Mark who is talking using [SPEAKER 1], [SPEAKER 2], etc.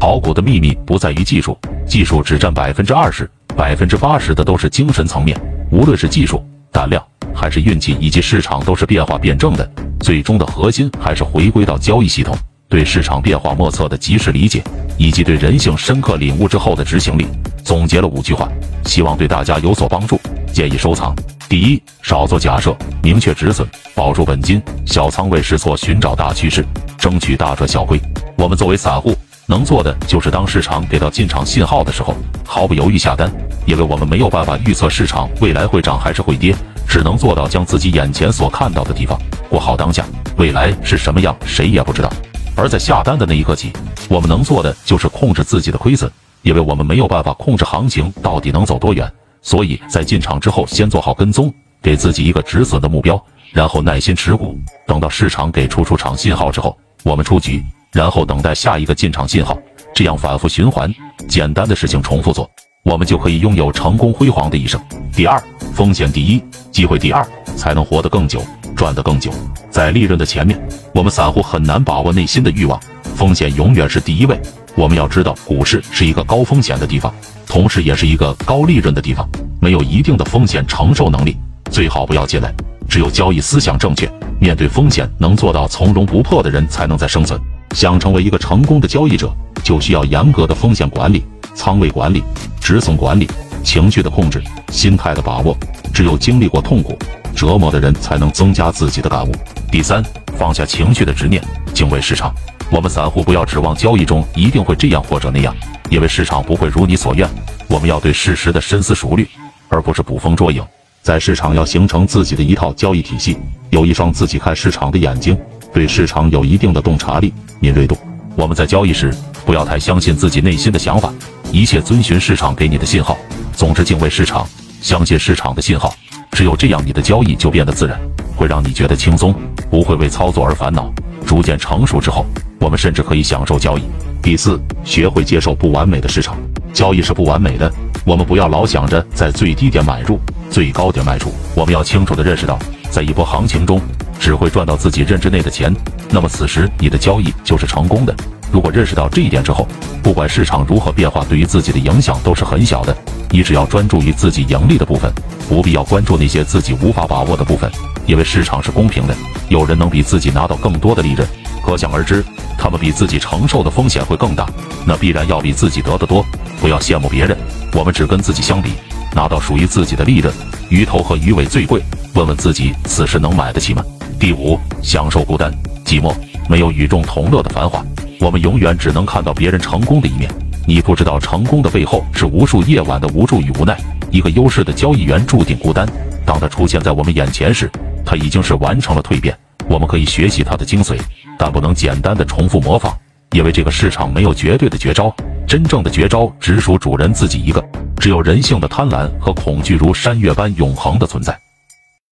[SPEAKER 1] 炒股的秘密不在于技术，技术只占百分之二十，百分之八十的都是精神层面。无论是技术、胆量，还是运气，以及市场，都是变化辩证的。最终的核心还是回归到交易系统，对市场变化莫测的及时理解，以及对人性深刻领悟之后的执行力。总结了五句话，希望对大家有所帮助，建议收藏。第一，少做假设，明确止损，保住本金，小仓位试错，寻找大趋势，争取大赚小亏。我们作为散户，能做的就是当市场给到进场信号的时候，毫不犹豫下单，因为我们没有办法预测市场未来会涨还是会跌，只能做到将自己眼前所看到的地方过好当下。未来是什么样，谁也不知道。而在下单的那一刻起，我们能做的就是控制自己的亏损。因为我们没有办法控制行情到底能走多远，所以在进场之后先做好跟踪，给自己一个止损的目标，然后耐心持股，等到市场给出出场信号之后，我们出局，然后等待下一个进场信号，这样反复循环，简单的事情重复做，我们就可以拥有成功辉煌的一生。第二，风险第一，机会第二，才能活得更久，赚得更久。在利润的前面，我们散户很难把握内心的欲望，风险永远是第一位。我们要知道，股市是一个高风险的地方，同时也是一个高利润的地方。没有一定的风险承受能力，最好不要进来。只有交易思想正确，面对风险能做到从容不迫的人，才能在生存。想成为一个成功的交易者，就需要严格的风险管理、仓位管理、止损管理、情绪的控制、心态的把握。只有经历过痛苦折磨的人，才能增加自己的感悟。第三，放下情绪的执念，敬畏市场。我们散户不要指望交易中一定会这样或者那样，因为市场不会如你所愿。我们要对事实的深思熟虑，而不是捕风捉影。在市场要形成自己的一套交易体系，有一双自己看市场的眼睛，对市场有一定的洞察力、敏锐度。我们在交易时不要太相信自己内心的想法，一切遵循市场给你的信号。总之，敬畏市场，相信市场的信号。只有这样，你的交易就变得自然，会让你觉得轻松，不会为操作而烦恼。逐渐成熟之后。我们甚至可以享受交易。第四，学会接受不完美的市场。交易是不完美的，我们不要老想着在最低点买入，最高点卖出。我们要清楚地认识到，在一波行情中，只会赚到自己认知内的钱，那么此时你的交易就是成功的。如果认识到这一点之后，不管市场如何变化，对于自己的影响都是很小的。你只要专注于自己盈利的部分，不必要关注那些自己无法把握的部分，因为市场是公平的，有人能比自己拿到更多的利润。可想而知，他们比自己承受的风险会更大，那必然要比自己得的多。不要羡慕别人，我们只跟自己相比，拿到属于自己的利润。鱼头和鱼尾最贵，问问自己，此时能买得起吗？第五，享受孤单寂寞，没有与众同乐的繁华，我们永远只能看到别人成功的一面。你不知道成功的背后是无数夜晚的无助与无奈。一个优势的交易员注定孤单，当他出现在我们眼前时，他已经是完成了蜕变。我们可以学习他的精髓，但不能简单的重复模仿，因为这个市场没有绝对的绝招，真正的绝招只属主人自己一个。只有人性的贪婪和恐惧如山岳般永恒的存在。